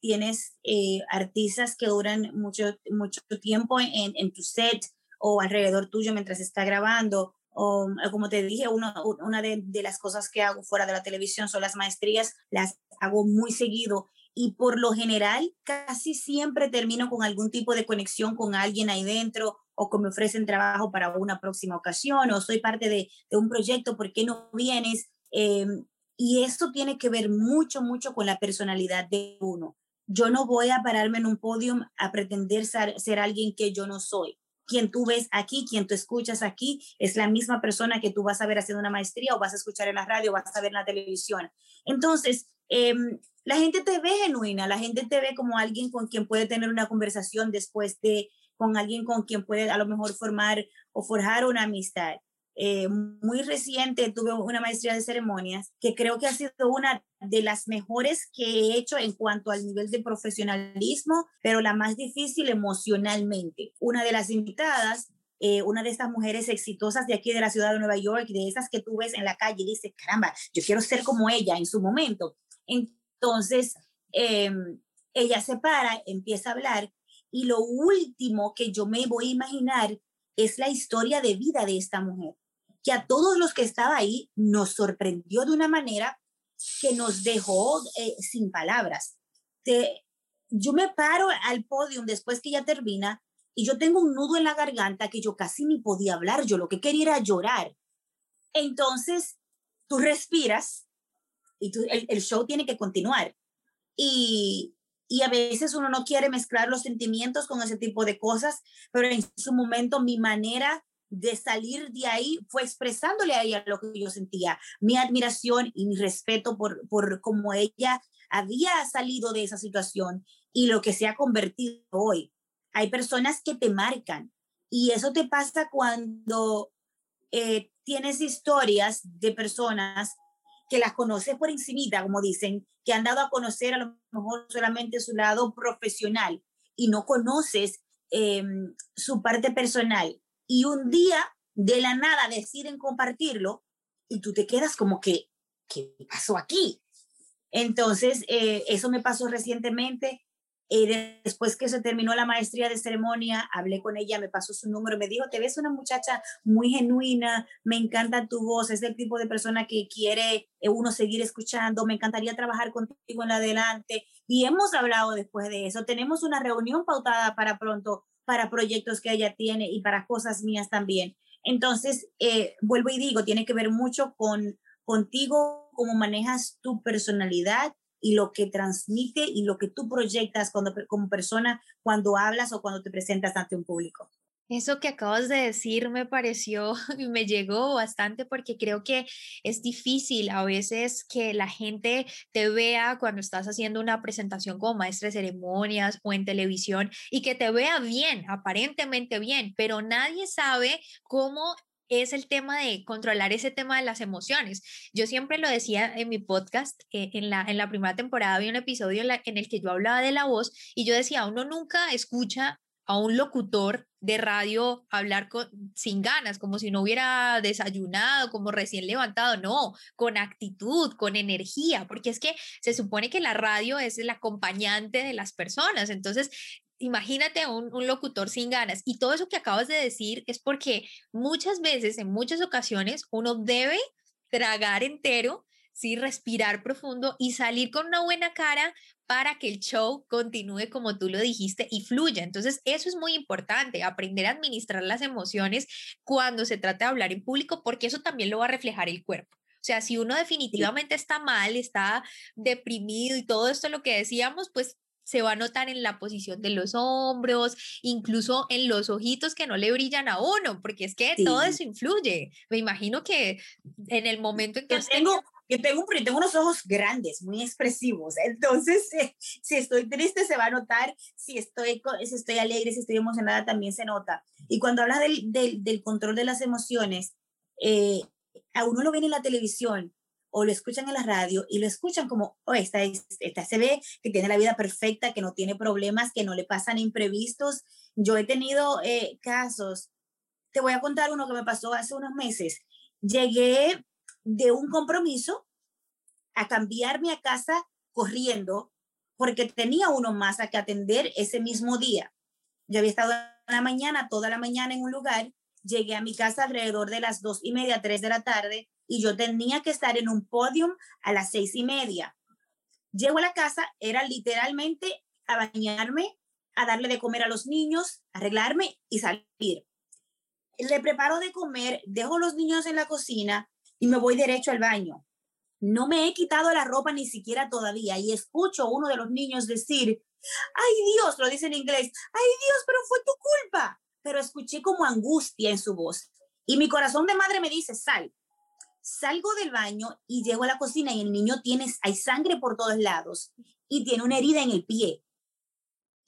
B: tienes eh, artistas que duran mucho, mucho tiempo en, en, tu set o alrededor tuyo mientras está grabando. O, como te dije, uno, una de, de, las cosas que hago fuera de la televisión son las maestrías, las hago muy seguido y por lo general casi siempre termino con algún tipo de conexión con alguien ahí dentro o que me ofrecen trabajo para una próxima ocasión o soy parte de, un proyecto, ¿por qué no vienes? Em, y esto tiene que ver mucho, mucho con la personalidad de uno. Yo no voy a pararme en un podio a pretender ser, ser alguien que yo no soy. Quien tú ves aquí, quien tú escuchas aquí, es la misma persona que tú vas a ver haciendo una maestría o vas a escuchar en la radio o vas a ver en la televisión. Entonces, eh, la gente te ve genuina, la gente te ve como alguien con quien puede tener una conversación después de, con alguien con quien puede a lo mejor formar o forjar una amistad. Eh, muy reciente tuve una maestría de ceremonias que creo que ha sido una de las mejores que he hecho en cuanto al nivel de profesionalismo, pero la más difícil emocionalmente. Una de las invitadas eh, una de estas mujeres exitosas de aquí de la ciudad de Nueva York, de esas que tú ves en la calle y dices, caramba, yo quiero ser como ella en su momento. Entonces, em, ella se para, empieza a hablar y lo último que yo me voy a imaginar es la historia de vida de esta mujer, que a todos los que estaban ahí nos sorprendió de una manera que nos dejó eh, sin palabras. yo me paro al podio después que ella termina y yo tengo un nudo en la garganta que yo casi ni podía hablar, yo lo que quería era llorar. Entonces, tú respiras y el, show tiene que continuar. Y, y a veces uno no quiere mezclar los sentimientos con ese tipo de cosas, pero en su momento mi manera de salir de ahí fue expresándole a ella lo que yo sentía, mi admiración y mi respeto por, por cómo ella había salido de esa situación y lo que se ha convertido hoy. Hay personas que te marcan y eso te pasa cuando eh, tienes historias de personas que las conoces por encimita, como dicen, que han dado a conocer a lo mejor solamente su lado profesional y no conoces em, su parte personal. Y un día, de la nada, deciden compartirlo y tú te quedas como que, ¿qué pasó aquí? Entonces, eh, eso me pasó recientemente eh, después que se terminó la maestría de ceremonia, hablé con ella, me pasó su número, me dijo, te ves una muchacha muy genuina, me encanta tu voz, es el tipo de persona que quiere eh, uno seguir escuchando, me encantaría trabajar contigo en adelante. Y hemos hablado después de eso, tenemos una reunión pautada para pronto, para proyectos que ella tiene y para cosas mías también. Entonces, eh, vuelvo y digo, tiene que ver mucho con contigo, cómo manejas tu personalidad y lo que transmite y lo que tú proyectas cuando, como persona cuando hablas o cuando te presentas ante un público.
A: Eso que acabas de decir me pareció (laughs) me llegó bastante porque creo que es difícil a veces que la gente te vea cuando estás haciendo una presentación como maestra de ceremonias o en televisión y que te vea bien, aparentemente bien, pero nadie sabe cómo es el tema de controlar ese tema de las emociones. Yo siempre lo decía en mi podcast, eh, en, la, en la primera temporada había un episodio en, el que yo hablaba de la voz y yo decía, uno nunca escucha a un locutor de radio hablar con, sin ganas, como si no hubiera desayunado, como recién levantado, no, con actitud, con energía, porque es que se supone que la radio es el acompañante de las personas, entonces imagínate un, un, locutor sin ganas. Y todo eso que acabas de decir es porque muchas veces, en muchas ocasiones, uno debe tragar entero, sí, respirar profundo y salir con una buena cara para que el show continúe como tú lo dijiste y fluya. Entonces, eso es muy importante, aprender a administrar las emociones cuando se trata de hablar en público, porque eso también lo va a reflejar el cuerpo. O sea, si uno definitivamente está mal, está deprimido y todo esto lo que decíamos, pues se va a notar en la posición de los hombros, incluso en los ojitos que no le brillan a uno, porque es que todo eso influye. Me imagino que en el momento en que...
B: Yo tengo, tengo, tengo unos ojos grandes, muy expresivos, entonces eh, (laughs) si estoy triste se va a notar, si estoy, si estoy alegre, si estoy emocionada también se nota. Y cuando hablas del, del, del control de las emociones, eh, a uno lo viene en la televisión, o lo escuchan en la radio y lo escuchan como, oh, esta, esta se ve que tiene la vida perfecta, que no tiene problemas, que no le pasan imprevistos. Yo he tenido eh, casos, te voy a contar uno que me pasó hace unos meses. Llegué de un compromiso a cambiarme a casa corriendo porque tenía uno más a que atender ese mismo día. Yo había estado la mañana, toda la mañana en un lugar, llegué a mi casa alrededor de las dos y media, tres de la tarde, y yo tenía que estar en un podium a las seis y media. Llego a la casa, era literalmente a bañarme, a darle de comer a los niños, arreglarme y salir. Le preparo de comer, dejo los niños en la cocina y me voy derecho al baño. No me he quitado la ropa ni siquiera todavía y escucho a uno de los niños decir, ay Dios, lo dice en inglés, ay Dios, pero fue tu culpa. Pero escuché como angustia en su voz y mi corazón de madre me dice, sal, Salgo del baño y llego a la cocina y el niño tiene, hay sangre por todos lados y tiene una herida en el pie.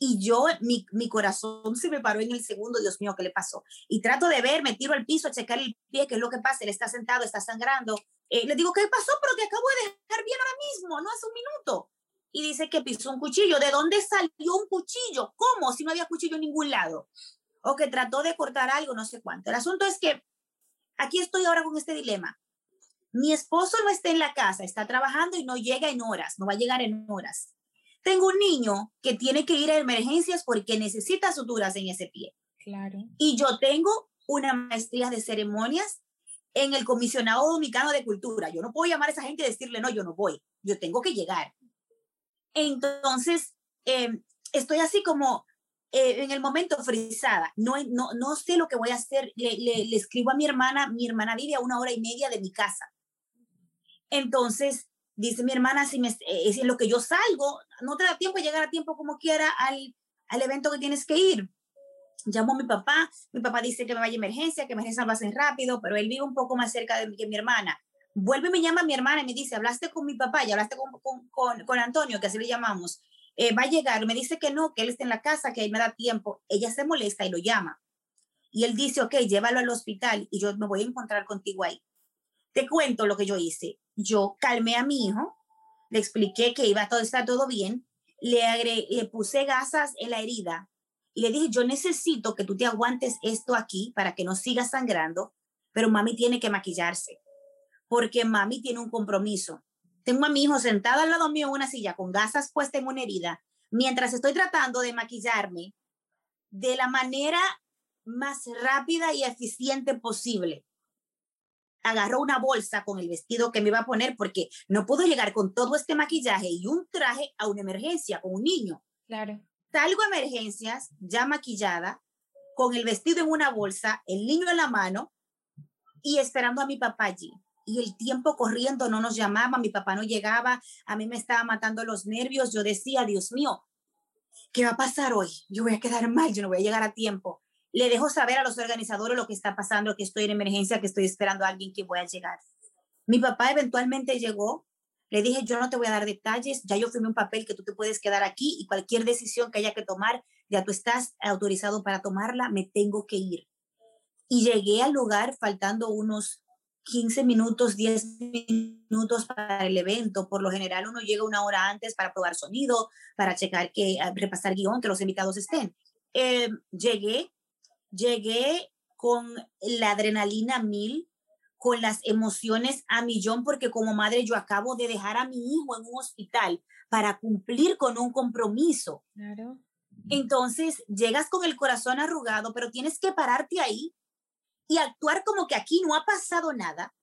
B: Y yo, mi, mi corazón se me paró en el segundo, Dios mío, ¿qué le pasó? Y trato de ver, me tiro al piso a checar el pie, qué es lo que pasa, él está sentado, está sangrando. Eh, le digo, ¿qué pasó? Pero que acabo de dejar bien ahora mismo, no hace un minuto. Y dice que pisó un cuchillo. ¿De dónde salió un cuchillo? ¿Cómo? Si no había cuchillo en ningún lado. O que trató de cortar algo, no sé cuánto. El asunto es que aquí estoy ahora con este dilema. Mi esposo no está en la casa, está trabajando y no llega en horas, no va a llegar en horas. Tengo un niño que tiene que ir a emergencias porque necesita suturas en ese pie.
A: Claro.
B: Y yo tengo una maestría de ceremonias en el comisionado dominicano de cultura. Yo no puedo llamar a esa gente y decirle, no, yo no voy, yo tengo que llegar. Entonces, em, estoy así como eh, en el momento frisada, no, no, no sé lo que voy a hacer. Le, le, escribo a mi hermana, mi hermana vive a una hora y media de mi casa. Entonces, dice mi hermana, si, me, eh, en lo que yo salgo, no te da tiempo de llegar a tiempo como quiera al, al evento que tienes que ir. Llamó a mi papá, mi papá dice que me vaya a emergencia, que emergencia va rápido, pero él vive un poco más cerca de que mi hermana. Vuelve y me llama mi hermana y me dice, hablaste con mi papá y hablaste con, con, con, con Antonio, que así le llamamos. Eh, va a llegar, me dice que no, que él está en la casa, que él me da tiempo. Ella se molesta y lo llama. Y él dice, ok, llévalo al hospital y yo me voy a encontrar contigo ahí. Te cuento lo que yo hice. Yo calmé a mi hijo, le expliqué que iba a todo estar todo bien, le, le puse gasas en la herida y le dije, yo necesito que tú te aguantes esto aquí para que no siga sangrando, pero mami tiene que maquillarse, porque mami tiene un compromiso. Tengo a mi hijo sentado al lado mío en una silla con gasas puestas en una herida, mientras estoy tratando de maquillarme de la manera más rápida y eficiente posible. Agarró una bolsa con el vestido que me iba a poner porque no puedo llegar con todo este maquillaje y un traje a una emergencia con un niño.
A: Claro.
B: Salgo a emergencias ya maquillada, con el vestido en una bolsa, el niño en la mano y esperando a mi papá allí. Y el tiempo corriendo no nos llamaba, mi papá no llegaba, a mí me estaba matando los nervios. Yo decía, Dios mío, ¿qué va a pasar hoy? Yo voy a quedar mal, yo no voy a llegar a tiempo le dejo saber a los organizadores lo que está pasando, que estoy en emergencia, que estoy esperando a alguien que voy a llegar. Mi papá eventualmente llegó, le dije, yo no te voy a dar detalles, ya yo firmé un papel que tú te puedes quedar aquí y cualquier decisión que haya que tomar, ya tú estás autorizado para tomarla, me tengo que ir. Y llegué al lugar faltando unos 15 minutos, 10 minutos para el evento. Por lo general uno llega una hora antes para probar sonido, para checar que, repasar guion, que los invitados estén. Eh, llegué, llegué con la adrenalina mil, con las emociones a millón, porque como madre yo acabo de dejar a mi hijo en un hospital para cumplir con un compromiso.
A: Claro.
B: Entonces llegas con el corazón arrugado, pero tienes que pararte ahí y actuar como que aquí no ha pasado nada,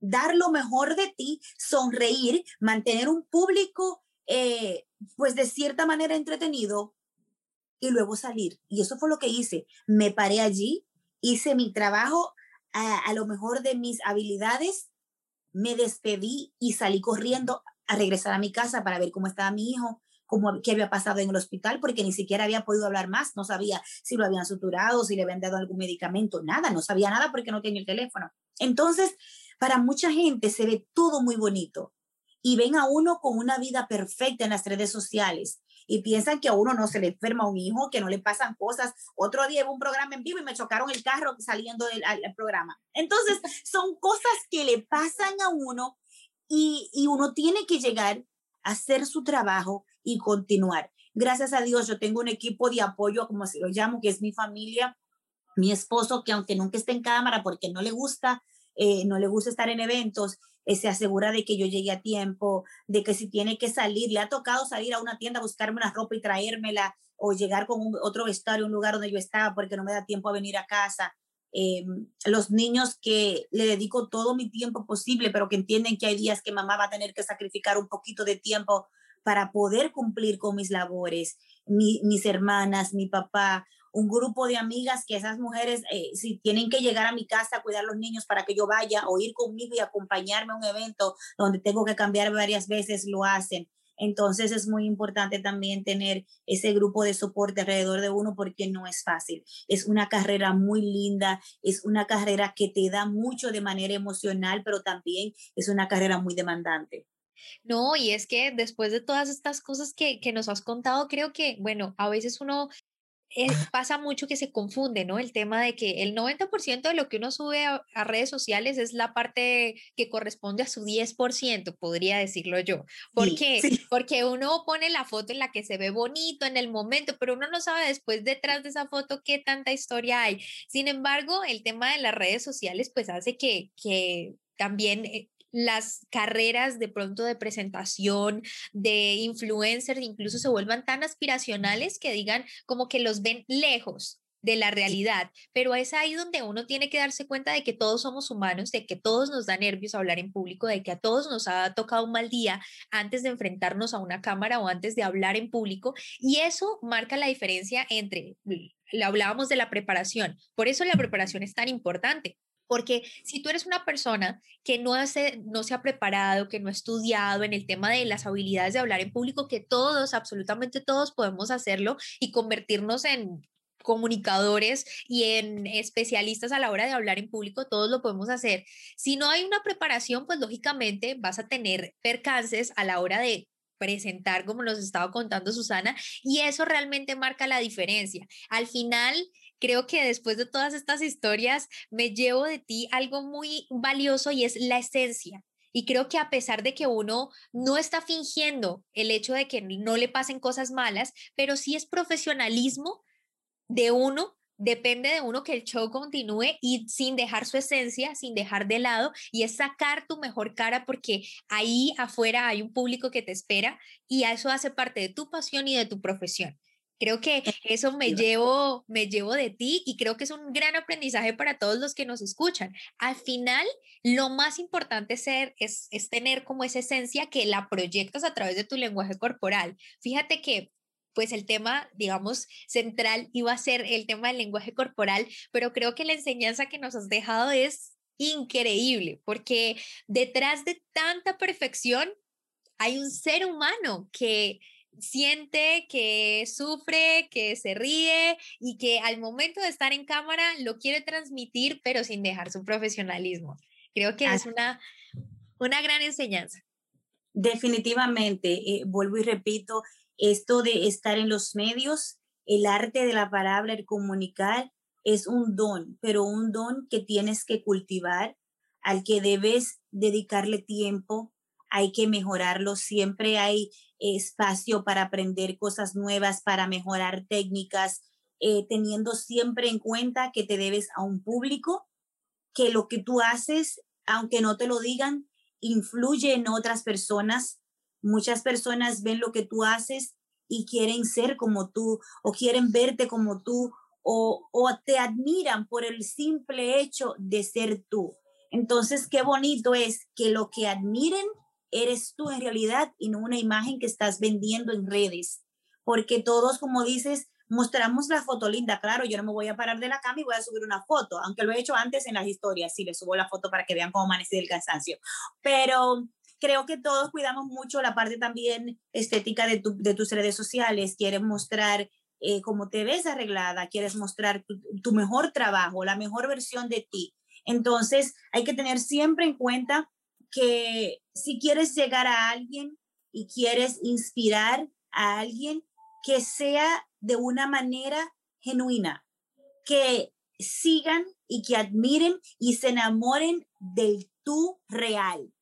B: dar lo mejor de ti, sonreír, mantener un público, eh, pues de cierta manera entretenido, y luego salir. Y eso fue lo que hice. Me paré allí, hice mi trabajo a, lo mejor de mis habilidades, me despedí y salí corriendo a regresar a mi casa para ver cómo estaba mi hijo, cómo, qué había pasado en el hospital, porque ni siquiera había podido hablar más, no sabía si lo habían suturado, si le habían dado algún medicamento, nada, no sabía nada porque no tenía el teléfono. Entonces, para mucha gente se ve todo muy bonito y ven a uno con una vida perfecta en las redes sociales y piensan que a uno no se le enferma un hijo, que no le pasan cosas. Otro día hubo un programa en vivo y me chocaron el carro saliendo del programa. Entonces, (laughs) son cosas que le pasan a uno y, y uno tiene que llegar a hacer su trabajo y continuar. Gracias a Dios, yo tengo un equipo de apoyo, como se lo llamo, que es mi familia, mi esposo, que aunque nunca esté en cámara porque no le gusta, eh, no le gusta estar en eventos, eh, se asegura de que yo llegue a tiempo, de que si tiene que salir, le ha tocado salir a una tienda a buscarme una ropa y traérmela, o llegar con otro vestuario un lugar donde yo estaba porque no me da tiempo a venir a casa. Eh, los niños que le dedico todo mi tiempo posible, pero que entienden que hay días que mamá va a tener que sacrificar un poquito de tiempo para poder cumplir con mis labores, mis hermanas, mi papá, un grupo de amigas que esas mujeres, eh, si tienen que llegar a mi casa a cuidar a los niños para que yo vaya o ir conmigo y acompañarme a un evento donde tengo que cambiar varias veces, lo hacen. Entonces es muy importante también tener ese grupo de soporte alrededor de uno porque no es fácil. Es una carrera muy linda, es una carrera que te da mucho de manera emocional, pero también es una carrera muy demandante.
A: No, y es que después de todas estas cosas que, que, nos has contado, creo que, bueno, a veces uno eh, pasa mucho que se confunde, ¿no? El tema de que el 90% de lo que uno sube a, redes sociales es la parte que corresponde a su 10%, podría decirlo yo. ¿Por qué? Porque uno pone la foto en la que se ve bonito en el momento, pero uno no sabe después detrás de esa foto qué tanta historia hay. Sin embargo, el tema de las redes sociales pues hace que, que también eh, las carreras de pronto de presentación, de influencers, incluso se vuelvan tan aspiracionales que digan como que los ven lejos de la realidad, pero es ahí donde uno tiene que darse cuenta de que todos somos humanos, de que todos nos da nervios hablar en público, de que a todos nos ha tocado un mal día antes de enfrentarnos a una cámara o antes de hablar en público y eso marca la diferencia entre, hablábamos de la preparación, por eso la preparación es tan importante, Porque si tú eres una persona que no, hace, no se ha preparado, que no ha estudiado en el tema de las habilidades de hablar en público, que todos, absolutamente todos podemos hacerlo y convertirnos en comunicadores y en especialistas a la hora de hablar en público, todos lo podemos hacer. Si no hay una preparación, pues lógicamente vas a tener percances a la hora de presentar, como nos estaba contando Susana, y eso realmente marca la diferencia. Al final, creo que después de todas estas historias, me llevo de ti algo muy valioso y es la esencia. Y creo que a pesar de que uno no está fingiendo el hecho de que no le pasen cosas malas, pero sí es profesionalismo de uno, depende de uno que el show continúe y sin dejar su esencia, sin dejar de lado, y es sacar tu mejor cara porque ahí afuera hay un público que te espera y eso hace parte de tu pasión y de tu profesión. Creo que eso me llevo, me llevo de ti y creo que es un gran aprendizaje para todos los que nos escuchan. Al final, lo más importante ser, es, es tener como esa esencia que la proyectas a través de tu lenguaje corporal. Fíjate que pues el tema, digamos, central iba a ser el tema del lenguaje corporal, pero creo que la enseñanza que nos has dejado es increíble, porque detrás de tanta perfección hay un ser humano que siente, que sufre, que se ríe y que al momento de estar en cámara lo quiere transmitir, pero sin dejar su profesionalismo. Creo que es una, una gran enseñanza.
B: Definitivamente, eh, vuelvo y repito, esto de estar en los medios, el arte de la palabra, el comunicar, es un don, pero un don que tienes que cultivar, al que debes dedicarle tiempo, hay que mejorarlo, siempre hay espacio para aprender cosas nuevas, para mejorar técnicas, eh, teniendo siempre en cuenta que te debes a un público, que lo que tú haces, aunque no te lo digan, influye en otras personas Muchas personas ven lo que tú haces y quieren ser como tú o quieren verte como tú o, te admiran por el simple hecho de ser tú. Entonces, qué bonito es que lo que admiren eres tú en realidad y no una imagen que estás vendiendo en redes. Porque todos, como dices, mostramos la foto linda. Claro, yo no me voy a parar de la cama y voy a subir una foto, aunque lo he hecho antes en las historias. Sí, le subo la foto para que vean cómo amanecí el cansancio. Pero creo que todos cuidamos mucho la parte también estética de, tu, de tus redes sociales. Quieres mostrar eh, cómo te ves arreglada, quieres mostrar tu, tu mejor trabajo, la mejor versión de ti. Entonces, hay que tener siempre en cuenta que si quieres llegar a alguien y quieres inspirar a alguien, que sea de una manera genuina, que sigan y que admiren y se enamoren del tú real,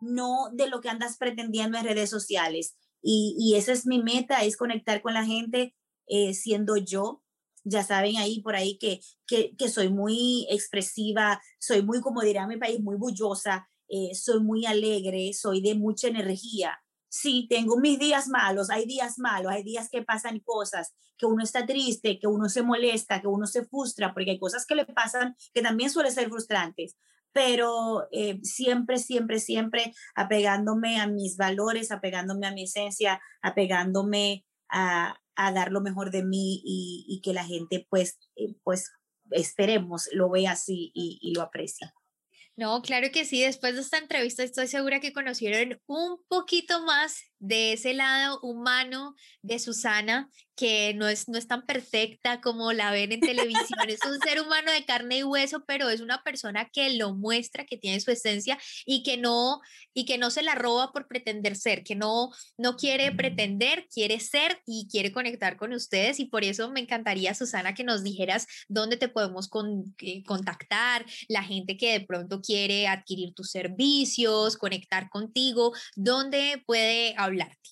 B: no de lo que andas pretendiendo en redes sociales. Y, esa es mi meta, es conectar con la gente eh, siendo yo. Ya saben ahí por ahí que, que, soy muy expresiva, soy muy, como diría mi país, muy bullosa, eh, soy muy alegre, soy de mucha energía. Sí, tengo mis días malos, hay días malos, hay días que pasan cosas, que uno está triste, que uno se molesta, que uno se frustra, porque hay cosas que le pasan que también suelen ser frustrantes pero eh, siempre, siempre, siempre apegándome a mis valores, apegándome a mi esencia, apegándome a, a dar lo mejor de mí y, y que la gente pues, eh, pues esperemos lo vea así y, y lo aprecie.
A: No, claro que sí. Después de esta entrevista estoy segura que conocieron un poquito más de ese lado humano de Susana, que no es, no es tan perfecta como la ven en televisión. es un ser humano de carne y hueso, pero es una persona que lo muestra, que tiene su esencia y que no, y que no se la roba por pretender ser, que no, no quiere pretender, quiere ser y quiere conectar con ustedes. Y por eso me encantaría, Susana, que nos dijeras dónde te podemos eh, contactar, la gente que de pronto quiere adquirir tus servicios, conectar contigo, dónde puede hablarte.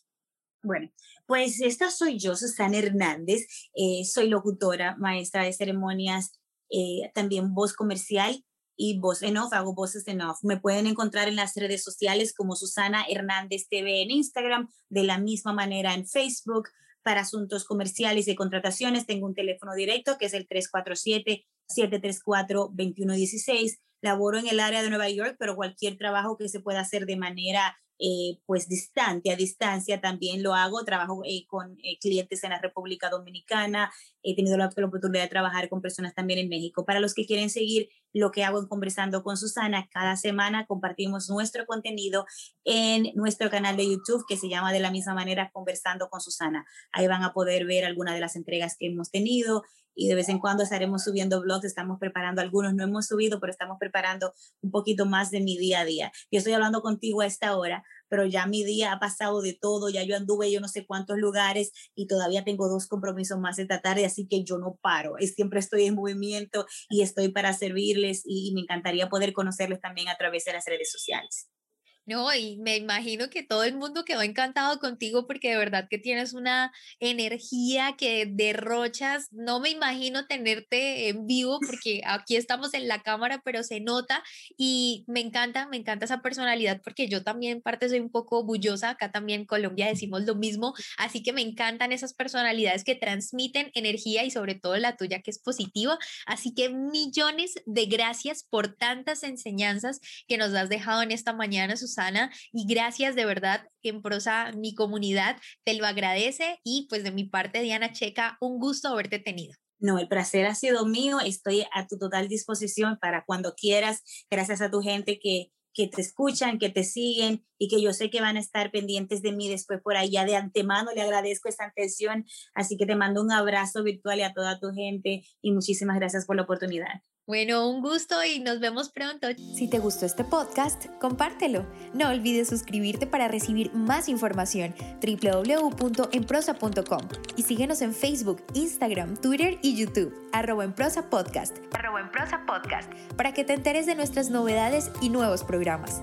B: Bueno, pues esta soy yo, Susana Hernández, eh, soy locutora, maestra de ceremonias, eh, también voz comercial y voz en off, hago voces en off. Me pueden encontrar en las redes sociales como Susana Hernández TV en Instagram, de la misma manera en Facebook. Para asuntos comerciales y contrataciones tengo un teléfono directo que es el 347-734-2116. Laboro en el área de Nueva York, pero cualquier trabajo que se pueda hacer de manera eh, pues distante, a distancia también lo hago, trabajo eh, con eh, clientes en la República Dominicana, he tenido la, oportunidad de trabajar con personas también en México. Para los que quieren seguir lo que hago en Conversando con Susana. Cada semana compartimos nuestro contenido en nuestro canal de YouTube que se llama de la misma manera Conversando con Susana. Ahí van a poder ver algunas de las entregas que hemos tenido y de vez en cuando estaremos subiendo blogs, estamos preparando algunos, no hemos subido, pero estamos preparando un poquito más de mi día a día. Yo estoy hablando contigo a esta hora, pero ya mi día ha pasado de todo, ya yo anduve yo no sé cuántos lugares y todavía tengo dos compromisos más esta tarde, así que yo no paro, siempre estoy en movimiento y estoy para servirles y me encantaría poder conocerles también a través de las redes sociales.
A: No, y me imagino que todo el mundo quedó encantado contigo porque de verdad que tienes una energía que derrochas. No me imagino tenerte en vivo porque aquí estamos en la cámara, pero se nota y me encanta, me encanta esa personalidad porque yo también parte soy un poco bullosa. Acá también en Colombia decimos lo mismo, así que me encantan esas personalidades que transmiten energía y sobre todo la tuya que es positiva. Así que millones de gracias por tantas enseñanzas que nos has dejado en esta mañana, Susana, y gracias de verdad en prosa, mi comunidad te lo agradece y pues de mi parte, Diana Checa, un gusto haberte tenido.
B: No, el placer ha sido mío. Estoy a tu total disposición para cuando quieras. Gracias a tu gente que, que te escuchan, que te siguen y que yo sé que van a estar pendientes de mí después por allá. De antemano le agradezco esta atención. Así que te mando un abrazo virtual y a toda tu gente y muchísimas gracias por la oportunidad.
A: Bueno, un gusto y nos vemos pronto.
C: Si te gustó este podcast, compártelo. No olvides suscribirte para recibir más información www.enprosa.com y síguenos en Facebook, Instagram, Twitter y YouTube, arroba en prosa podcast,
A: arroba en prosa podcast,
C: para que te enteres de nuestras novedades y nuevos programas.